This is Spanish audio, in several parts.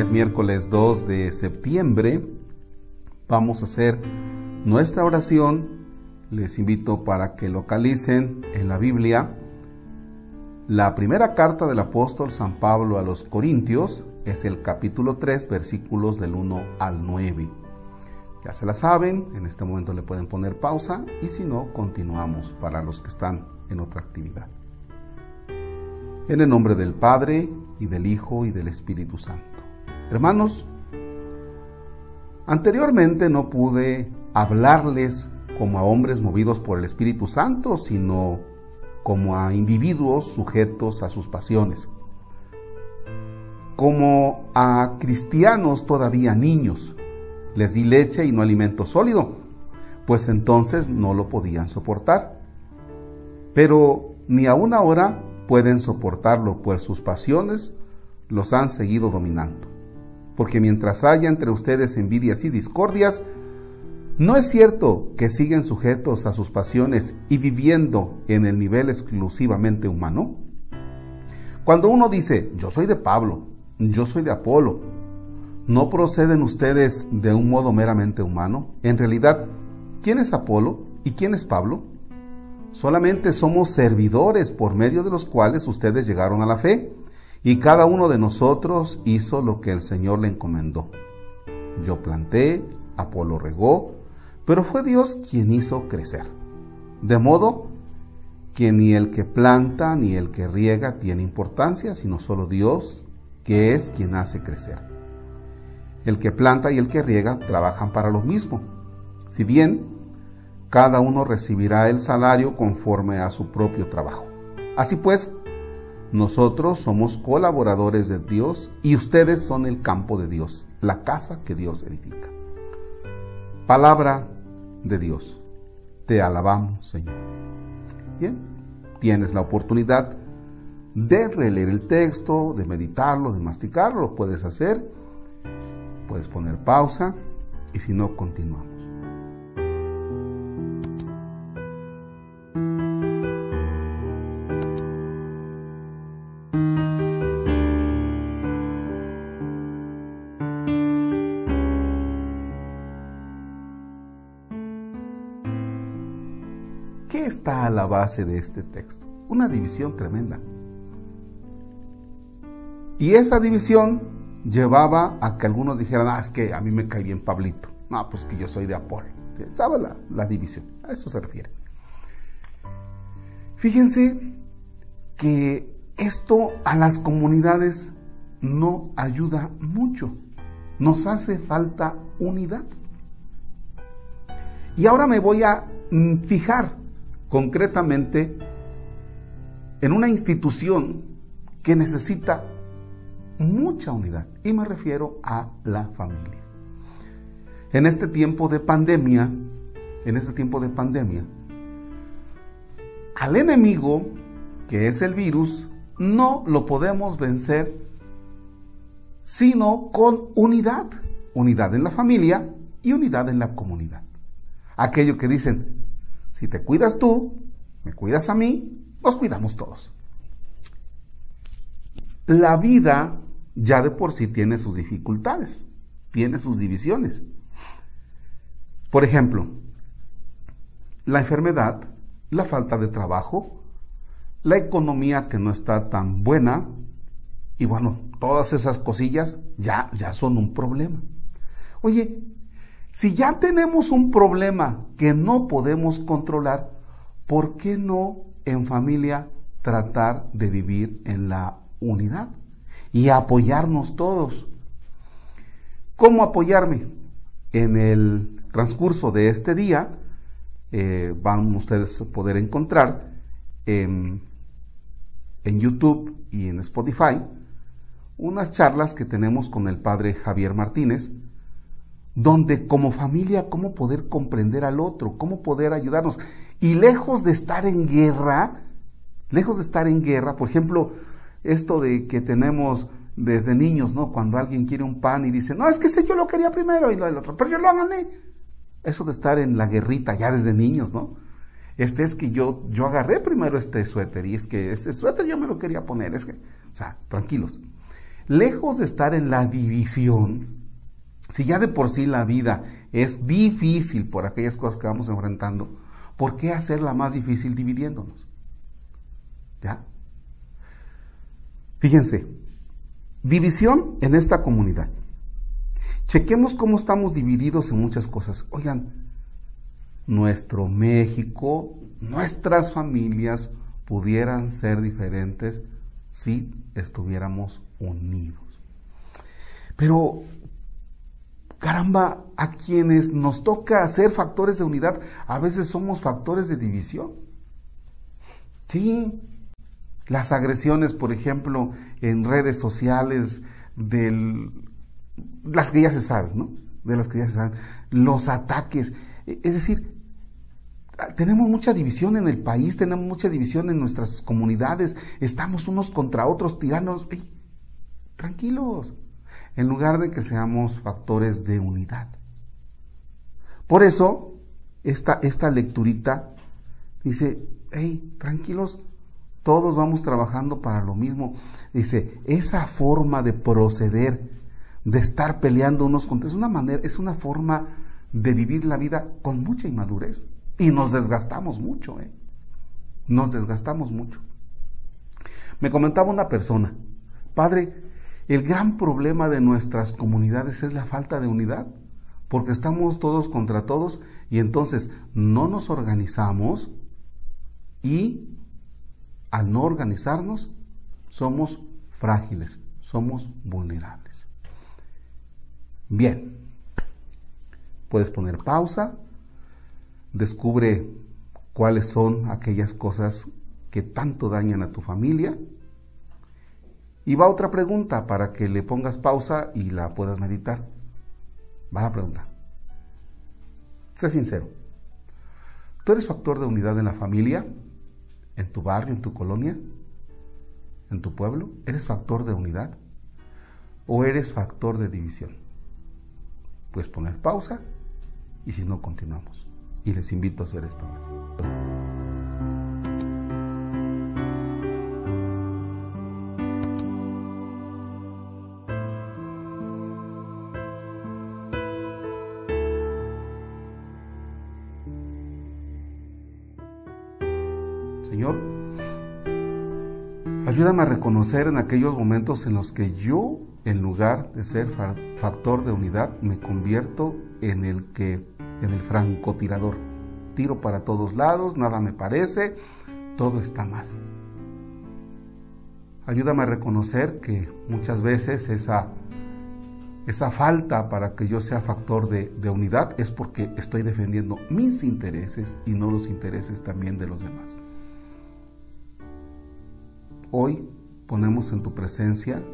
Es miércoles 2 de septiembre. Vamos a hacer nuestra oración. Les invito para que localicen en la Biblia la primera carta del apóstol San Pablo a los Corintios. Es el capítulo 3, versículos del 1 al 9. Ya se la saben, en este momento le pueden poner pausa y si no, continuamos para los que están en otra actividad. En el nombre del Padre, y del Hijo, y del Espíritu Santo. Hermanos, anteriormente no pude hablarles como a hombres movidos por el Espíritu Santo, sino como a individuos sujetos a sus pasiones, como a cristianos todavía niños, les di leche y no alimento sólido, pues entonces no lo podían soportar. Pero ni aún ahora pueden soportarlo, pues sus pasiones los han seguido dominando. Porque mientras haya entre ustedes envidias y discordias, no es cierto que siguen sujetos a sus pasiones y viviendo en el nivel exclusivamente humano. Cuando uno dice, yo soy de Pablo, yo soy de Apolo, ¿No proceden ustedes de un modo meramente humano? En realidad, ¿quién es Apolo y quién es Pablo? Solamente somos servidores por medio de los cuales ustedes llegaron a la fe, y cada uno de nosotros hizo lo que el Señor le encomendó. Yo planté, Apolo regó, pero fue Dios quien hizo crecer. De modo que ni el que planta ni el que riega tiene importancia, sino solo Dios, que es quien hace crecer. El que planta y el que riega trabajan para lo mismo. Si bien cada uno recibirá el salario conforme a su propio trabajo. Así pues, nosotros somos colaboradores de Dios y ustedes son el campo de Dios, la casa que Dios edifica. Palabra de Dios. Te alabamos, Señor. Bien, tienes la oportunidad de releer el texto, de meditarlo, de masticarlo, lo puedes hacer Puedes poner pausa y si no, continuamos. La base de este texto? Una división tremenda. Y esa división llevaba a que algunos dijeran, ah, es que a mí me cae bien Pablito. No, pues que yo soy de Apolo. Estaba la, la división, a eso se refiere. Fíjense que esto a las comunidades no ayuda mucho. Nos hace falta unidad. Y ahora me voy a mm, fijar concretamente en una institución que necesita mucha unidad y me refiero a la familia. En este tiempo de pandemia, en este tiempo de pandemia, al enemigo, que es el virus, no lo podemos vencer sino con unidad. Unidad en la familia y unidad en la comunidad. Aquello que dicen, si te cuidas tú, me cuidas a mí, nos cuidamos todos. La vida ya de por sí tiene sus dificultades, tiene sus divisiones. Por ejemplo, la enfermedad, la falta de trabajo, la economía que no está tan buena, y bueno, todas esas cosillas ya, ya son un problema. Oye, si ya tenemos un problema que no podemos controlar, ¿por qué no en familia tratar de vivir en la unidad? y apoyarnos todos. ¿Cómo apoyarme? En el transcurso de este día eh, van ustedes a poder encontrar en, en YouTube y en Spotify unas charlas que tenemos con el padre Javier Martínez, donde como familia, cómo poder comprender al otro, cómo poder ayudarnos. Y lejos de estar en guerra, lejos de estar en guerra, por ejemplo, esto de que tenemos desde niños, ¿no? Cuando alguien quiere un pan y dice, no, es que ese yo lo quería primero y lo del otro, pero yo lo gané. Eso de estar en la guerrita ya desde niños, ¿no? Este es que yo, yo agarré primero este suéter y es que ese suéter yo me lo quería poner, es que, o sea, tranquilos. lejos de estar en la división, si ya de por sí la vida es difícil por aquellas cosas que vamos enfrentando, ¿por qué hacerla más difícil dividiéndonos? ¿Ya? Fíjense, división en esta comunidad. Chequemos cómo estamos divididos en muchas cosas. Oigan, nuestro México, nuestras familias pudieran ser diferentes si estuviéramos unidos. Pero, caramba, a quienes nos toca ser factores de unidad, a veces somos factores de división. Sí, las agresiones, por ejemplo, en redes sociales, del, las que ya se saben, ¿no? De las que ya se saben, los ataques. E, es decir, tenemos mucha división en el país, tenemos mucha división en nuestras comunidades, estamos unos contra otros tiranos. tranquilos, en lugar de que seamos factores de unidad. Por eso, esta, esta lecturita dice, hey, tranquilos, todos vamos trabajando para lo mismo. Dice, esa forma de proceder, de estar peleando unos contra es una manera, es una forma de vivir la vida con mucha inmadurez. Y nos desgastamos mucho, ¿eh? Nos desgastamos mucho. Me comentaba una persona, padre, el gran problema de nuestras comunidades es la falta de unidad, porque estamos todos contra todos y entonces no nos organizamos y al no organizarnos somos frágiles, somos vulnerables. Bien, puedes poner pausa descubre cuáles son aquellas cosas que tanto dañan a tu familia. Y va otra pregunta para que le pongas pausa y la puedas meditar. Va la pregunta. Sé sincero. ¿Tú eres factor de unidad en la familia? ¿En tu barrio, en tu colonia? ¿En tu pueblo? ¿Eres factor de unidad? ¿O eres factor de división? Puedes poner pausa y si no, continuamos y les invito a hacer esto. Ayúdame a reconocer en aquellos momentos en los que yo, en lugar de ser factor de unidad, me convierto en el que en el francotirador. Tiro para todos lados, nada me parece, todo está mal. Ayúdame a reconocer que muchas veces esa, esa falta para que yo sea factor de, de unidad es porque estoy defendiendo mis intereses y no los intereses también de los demás. Hoy ponemos en tu presencia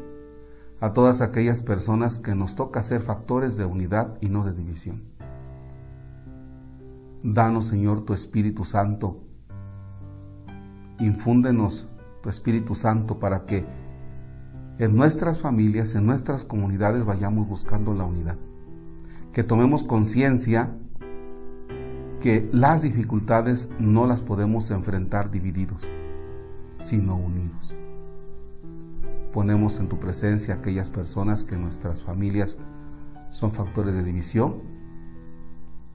a todas aquellas personas que nos toca ser factores de unidad y no de división. Danos, Señor, tu Espíritu Santo. Infúndenos tu Espíritu Santo para que en nuestras familias, en nuestras comunidades vayamos buscando la unidad. Que tomemos conciencia que las dificultades no las podemos enfrentar divididos, sino unidos. Ponemos en tu presencia aquellas personas que en nuestras familias son factores de división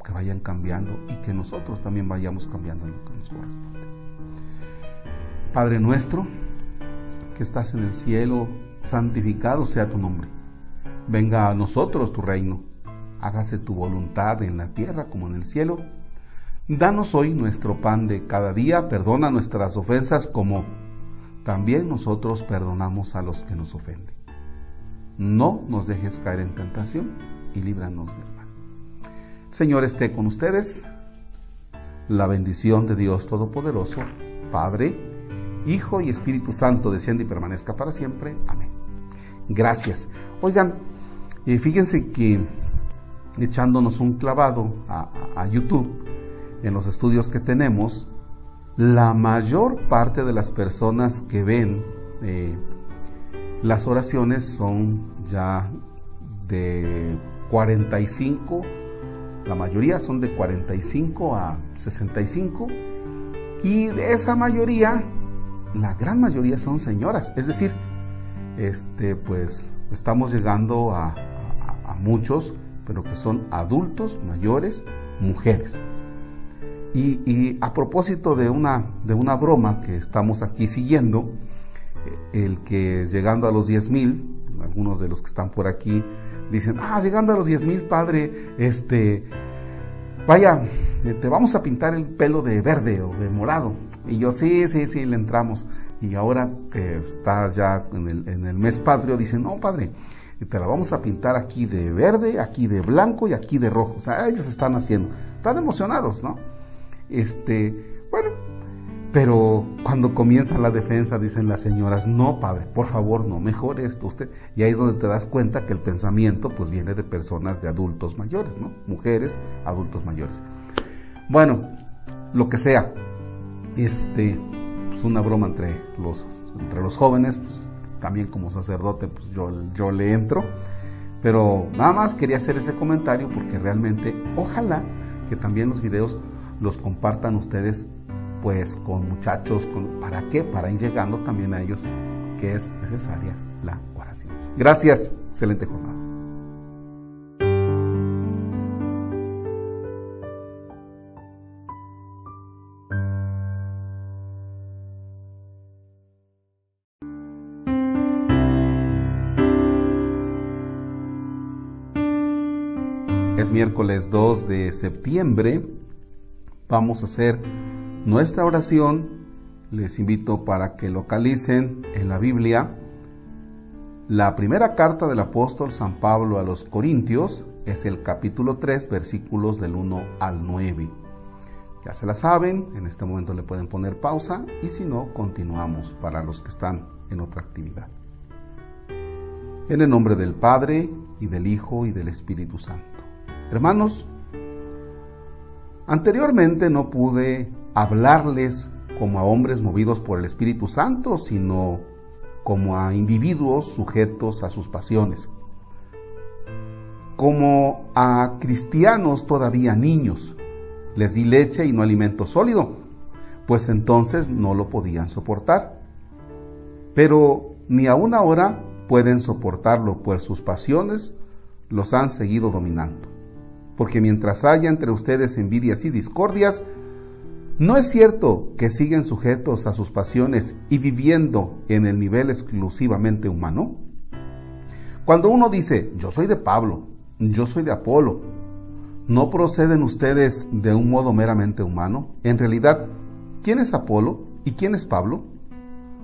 que vayan cambiando y que nosotros también vayamos cambiando en lo que nos corresponde. Padre nuestro, que estás en el cielo, santificado sea tu nombre. Venga a nosotros tu reino. Hágase tu voluntad en la tierra como en el cielo. Danos hoy nuestro pan de cada día. Perdona nuestras ofensas como también nosotros perdonamos a los que nos ofenden. No nos dejes caer en tentación y líbranos del mal. Señor esté con ustedes. La bendición de Dios Todopoderoso, Padre, Hijo y Espíritu Santo, descienda y permanezca para siempre. Amén. Gracias. Oigan, eh, fíjense que echándonos un clavado a, YouTube, en los estudios que tenemos, la mayor parte de las personas que ven eh, las oraciones son ya de 45 la mayoría son de 45 a 65 y de esa mayoría, la gran mayoría son señoras, es decir, este pues estamos llegando a, muchos, pero que son adultos, mayores, mujeres. Y, a propósito de una, de una broma que estamos aquí siguiendo, el que llegando a los 10 mil, algunos de los que están por aquí dicen, ah, llegando a los 10 mil, padre, este, vaya, eh, te vamos a pintar el pelo de verde o de morado. Y yo, sí, sí, sí, le entramos. Y ahora que está ya en el, en el mes patrio, dicen, no, padre, te la vamos a pintar aquí de verde, aquí de blanco y aquí de rojo. O sea, ellos están haciendo, están emocionados, ¿no? Este, bueno, pero cuando comienza la defensa dicen las señoras, no padre, por favor, no, mejor esto usted. Y ahí es donde te das cuenta que el pensamiento pues viene de personas de adultos mayores, ¿no? Mujeres, adultos mayores. Bueno, lo que sea, este, pues una broma entre los, entre los jóvenes, pues, también como sacerdote, pues yo, yo le entro. Pero nada más quería hacer ese comentario porque realmente ojalá que también los videos los compartan ustedes pues con muchachos, ¿para qué? Para ir llegando también a ellos que es necesaria la oración. Gracias, excelente jornada. Es miércoles 2 de septiembre. Vamos a hacer nuestra oración, les invito para que localicen en la Biblia la primera carta del apóstol San Pablo a los Corintios, es el capítulo 3, versículos del 1 al 9. Ya se la saben, en este momento le pueden poner pausa y si no, continuamos para los que están en otra actividad. En el nombre del Padre y del Hijo y del Espíritu Santo. Hermanos, anteriormente no pude hablarles como a hombres movidos por el Espíritu Santo, sino como a individuos sujetos a sus pasiones, como a cristianos todavía niños. Les di leche y no alimento sólido, pues entonces no lo podían soportar. Pero ni aún ahora pueden soportarlo, pues sus pasiones los han seguido dominando. Porque mientras haya entre ustedes envidias y discordias, ¿No es cierto que siguen sujetos a sus pasiones y viviendo en el nivel exclusivamente humano? Cuando uno dice, yo soy de Pablo, yo soy de Apolo, ¿no proceden ustedes de un modo meramente humano? En realidad, ¿quién es Apolo y quién es Pablo?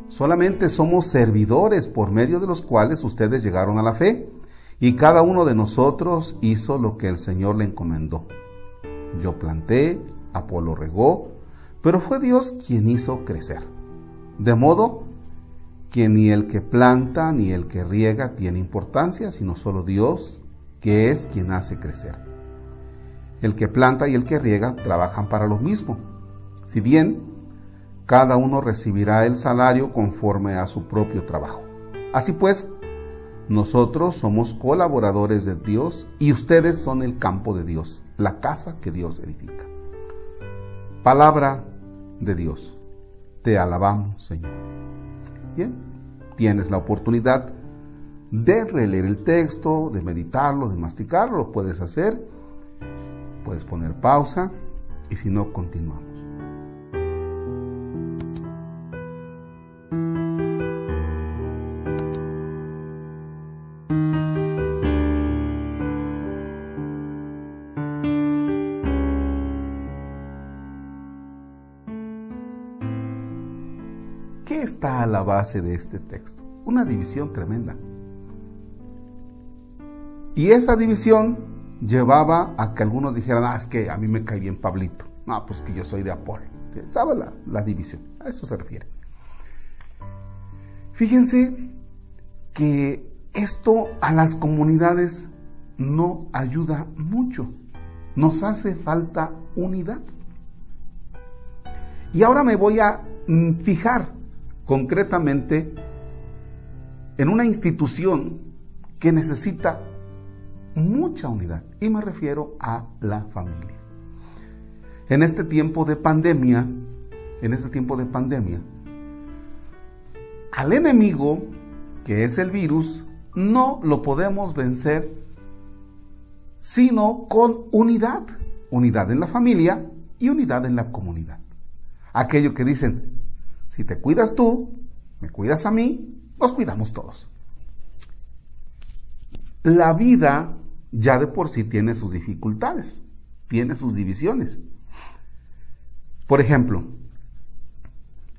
Solamente somos servidores por medio de los cuales ustedes llegaron a la fe, y cada uno de nosotros hizo lo que el Señor le encomendó. Yo planté, Apolo regó, pero fue Dios quien hizo crecer. De modo que ni el que planta ni el que riega tiene importancia, sino solo Dios, que es quien hace crecer. El que planta y el que riega trabajan para lo mismo. Si bien cada uno recibirá el salario conforme a su propio trabajo. Así pues, nosotros somos colaboradores de Dios y ustedes son el campo de Dios, la casa que Dios edifica. Palabra de Dios. Te alabamos, Señor. Bien, tienes la oportunidad de releer el texto, de meditarlo, de masticarlo, lo puedes hacer. Puedes poner pausa y si no, continuamos. Está a la base de este texto? Una división tremenda. Y esa división llevaba a que algunos dijeran, ah, es que a mí me cae bien Pablito. No, pues que yo soy de Apolo. Estaba la, división, a eso se refiere. Fíjense que esto a las comunidades no ayuda mucho. Nos hace falta unidad. Y ahora me voy a mm, fijar concretamente en una institución que necesita mucha unidad y me refiero a la familia. En este tiempo de pandemia, en este tiempo de pandemia, al enemigo, que es el virus, no lo podemos vencer sino con unidad. Unidad en la familia y unidad en la comunidad. Aquello que dicen, si te cuidas tú, me cuidas a mí, nos cuidamos todos. La vida ya de por sí tiene sus dificultades, tiene sus divisiones. Por ejemplo,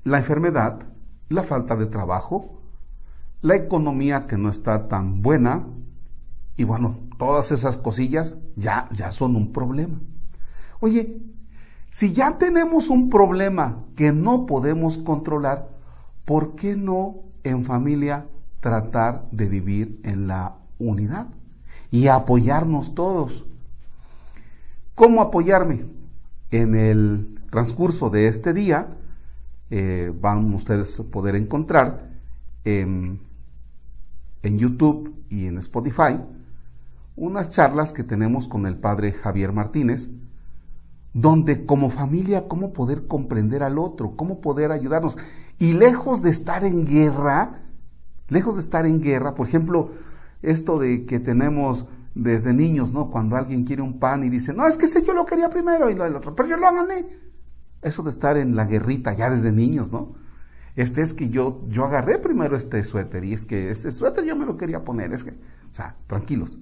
la enfermedad, la falta de trabajo, la economía que no está tan buena, y bueno, todas esas cosillas ya, ya son un problema. Oye, si ya tenemos un problema que no podemos controlar, ¿por qué no en familia tratar de vivir en la unidad y apoyarnos todos? ¿Cómo apoyarme? En el transcurso de este día eh, van ustedes a poder encontrar en, en YouTube y en Spotify unas charlas que tenemos con el padre Javier Martínez, donde como familia, cómo poder comprender al otro, cómo poder ayudarnos. Y lejos de estar en guerra, lejos de estar en guerra, por ejemplo, esto de que tenemos desde niños, ¿no? Cuando alguien quiere un pan y dice, no, es que sé, yo lo quería primero y lo del otro, pero yo lo gané. Eso de estar en la guerrita ya desde niños, ¿no? Este es que yo, yo agarré primero este suéter y es que ese suéter yo me lo quería poner, es que, o sea, tranquilos.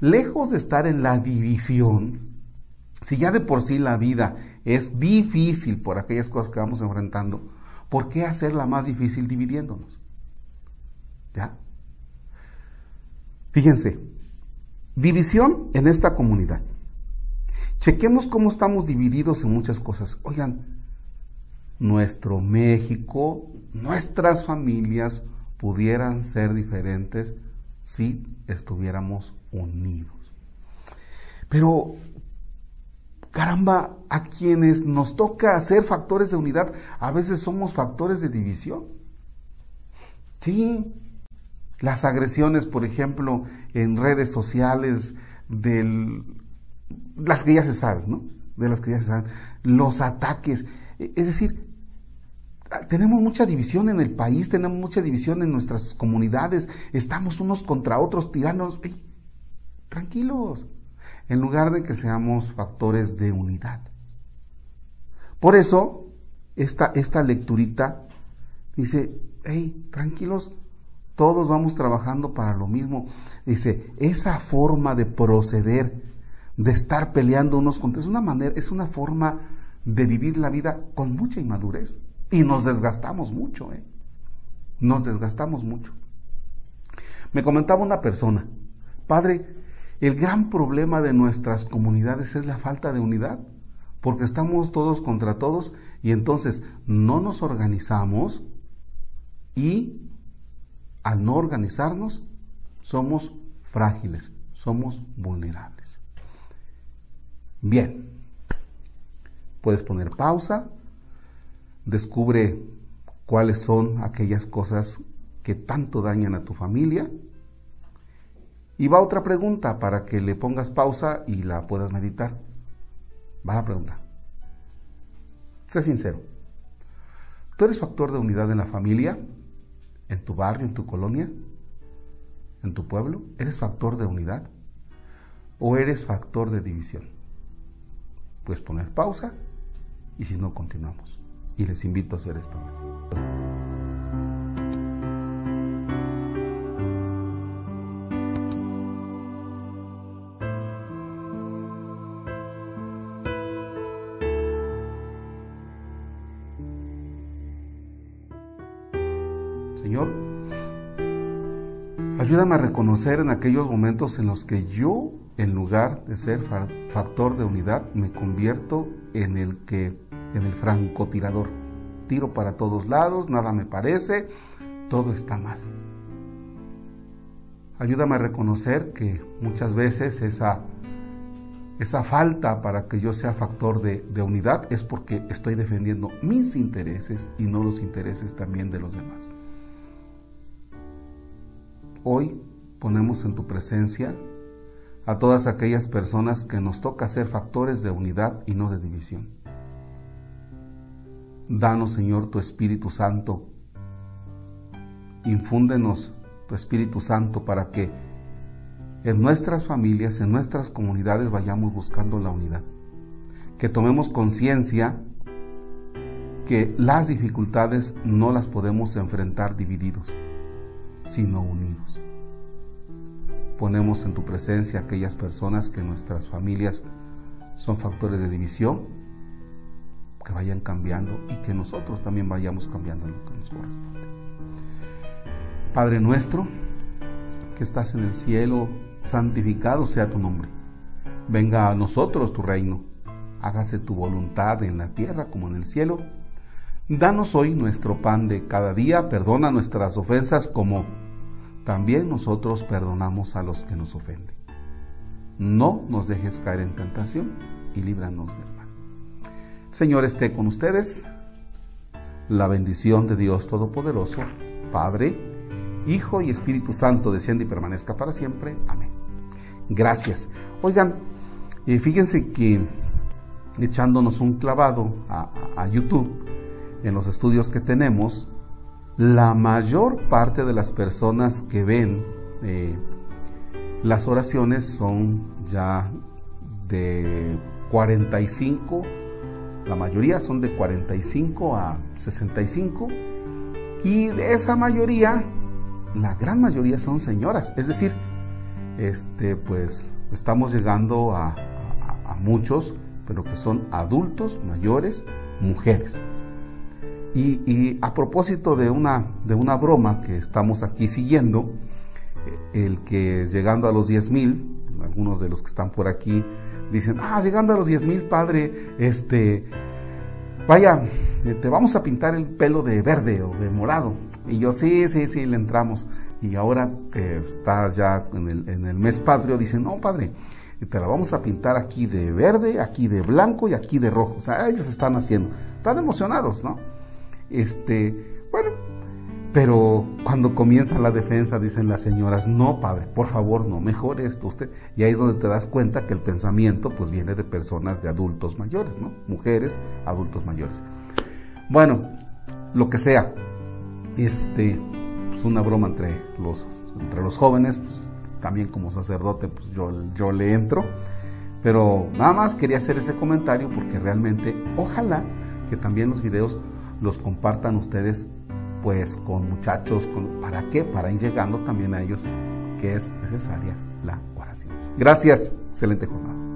Lejos de estar en la división, si ya de por sí la vida es difícil por aquellas cosas que vamos enfrentando, ¿por qué hacerla más difícil dividiéndonos? ¿Ya? Fíjense, división en esta comunidad. Chequemos cómo estamos divididos en muchas cosas. Oigan, nuestro México, nuestras familias pudieran ser diferentes si estuviéramos unidos. Pero, caramba, a quienes nos toca ser factores de unidad, a veces somos factores de división. Sí, las agresiones, por ejemplo, en redes sociales del las que ya se saben, ¿no? De las que ya se saben, los ataques. E, es decir, tenemos mucha división en el país, tenemos mucha división en nuestras comunidades, estamos unos contra otros tiranos. tranquilos, en lugar de que seamos factores de unidad. Por eso, esta, esta lecturita dice, hey, tranquilos, todos vamos trabajando para lo mismo. Dice, esa forma de proceder de estar peleando unos contra es una manera, es una forma de vivir la vida con mucha inmadurez. Y nos desgastamos mucho, ¿eh? Nos desgastamos mucho. Me comentaba una persona, padre, el gran problema de nuestras comunidades es la falta de unidad, porque estamos todos contra todos y entonces no nos organizamos y al no organizarnos somos frágiles, somos vulnerables. Bien, puedes poner pausa, descubre cuáles son aquellas cosas que tanto dañan a tu familia. Y va otra pregunta para que le pongas pausa y la puedas meditar. Va la pregunta. Sé sincero. ¿Tú eres factor de unidad en la familia? ¿En tu barrio? ¿En tu colonia? ¿En tu pueblo? ¿Eres factor de unidad? ¿O eres factor de división? Puedes poner pausa y si no, continuamos. Y les invito a hacer esto. Ayúdame a reconocer en aquellos momentos en los que yo en lugar de ser factor de unidad, me convierto en el que, en el francotirador. Tiro para todos lados, nada me parece, todo está mal. Ayúdame a reconocer que muchas veces esa, esa falta para que yo sea factor de, de unidad es porque estoy defendiendo mis intereses y no los intereses también de los demás. Hoy ponemos en tu presencia a todas aquellas personas que nos toca ser factores de unidad y no de división. Danos, Señor, tu Espíritu Santo. Infúndenos tu Espíritu Santo para que en nuestras familias, en nuestras comunidades vayamos buscando la unidad. Que tomemos conciencia que las dificultades no las podemos enfrentar divididos, sino unidos. Ponemos en tu presencia aquellas personas que en nuestras familias son factores de división, que vayan cambiando y que nosotros también vayamos cambiando en lo que nos corresponde. Padre nuestro, que estás en el cielo, santificado sea tu nombre. Venga a nosotros tu reino. Hágase tu voluntad en la tierra como en el cielo. Danos hoy nuestro pan de cada día, perdona nuestras ofensas como también nosotros perdonamos a los que nos ofenden. No nos dejes caer en tentación y líbranos del mal. Señor esté con ustedes. La bendición de Dios Todopoderoso, Padre, Hijo y Espíritu Santo, desciende y permanezca para siempre. Amén. Gracias. Oigan, eh, fíjense que echándonos un clavado a YouTube, en los estudios que tenemos, la mayor parte de las personas que ven eh, las oraciones son ya de 45, la mayoría son de 45 a 65, y de esa mayoría, la gran mayoría son señoras, es decir, este, pues estamos llegando a muchos, pero que son adultos, mayores, mujeres. Y, a propósito de una, de una broma que estamos aquí siguiendo, el que llegando a los 10 mil, algunos de los que están por aquí dicen, ah, llegando a los 10 mil, padre, este, vaya, eh, te vamos a pintar el pelo de verde o de morado. Y yo, sí, sí, sí, le entramos. Y ahora que está ya en el, en el mes patrio, dicen, no, padre, te la vamos a pintar aquí de verde, aquí de blanco y aquí de rojo. O sea, ellos están haciendo, están emocionados, ¿no? Este, bueno, pero cuando comienza la defensa dicen las señoras, no, padre, por favor, no, mejor esto usted. Y ahí es donde te das cuenta que el pensamiento pues viene de personas de adultos mayores, ¿no? Mujeres, adultos mayores. Bueno, lo que sea, este, pues una broma entre los, entre los jóvenes, pues, también como sacerdote, pues yo, yo le entro. Pero nada más quería hacer ese comentario porque realmente, ojalá que también los videos los compartan ustedes pues con muchachos, ¿para qué? Para ir llegando también a ellos que es necesaria la oración. Gracias, excelente jornada.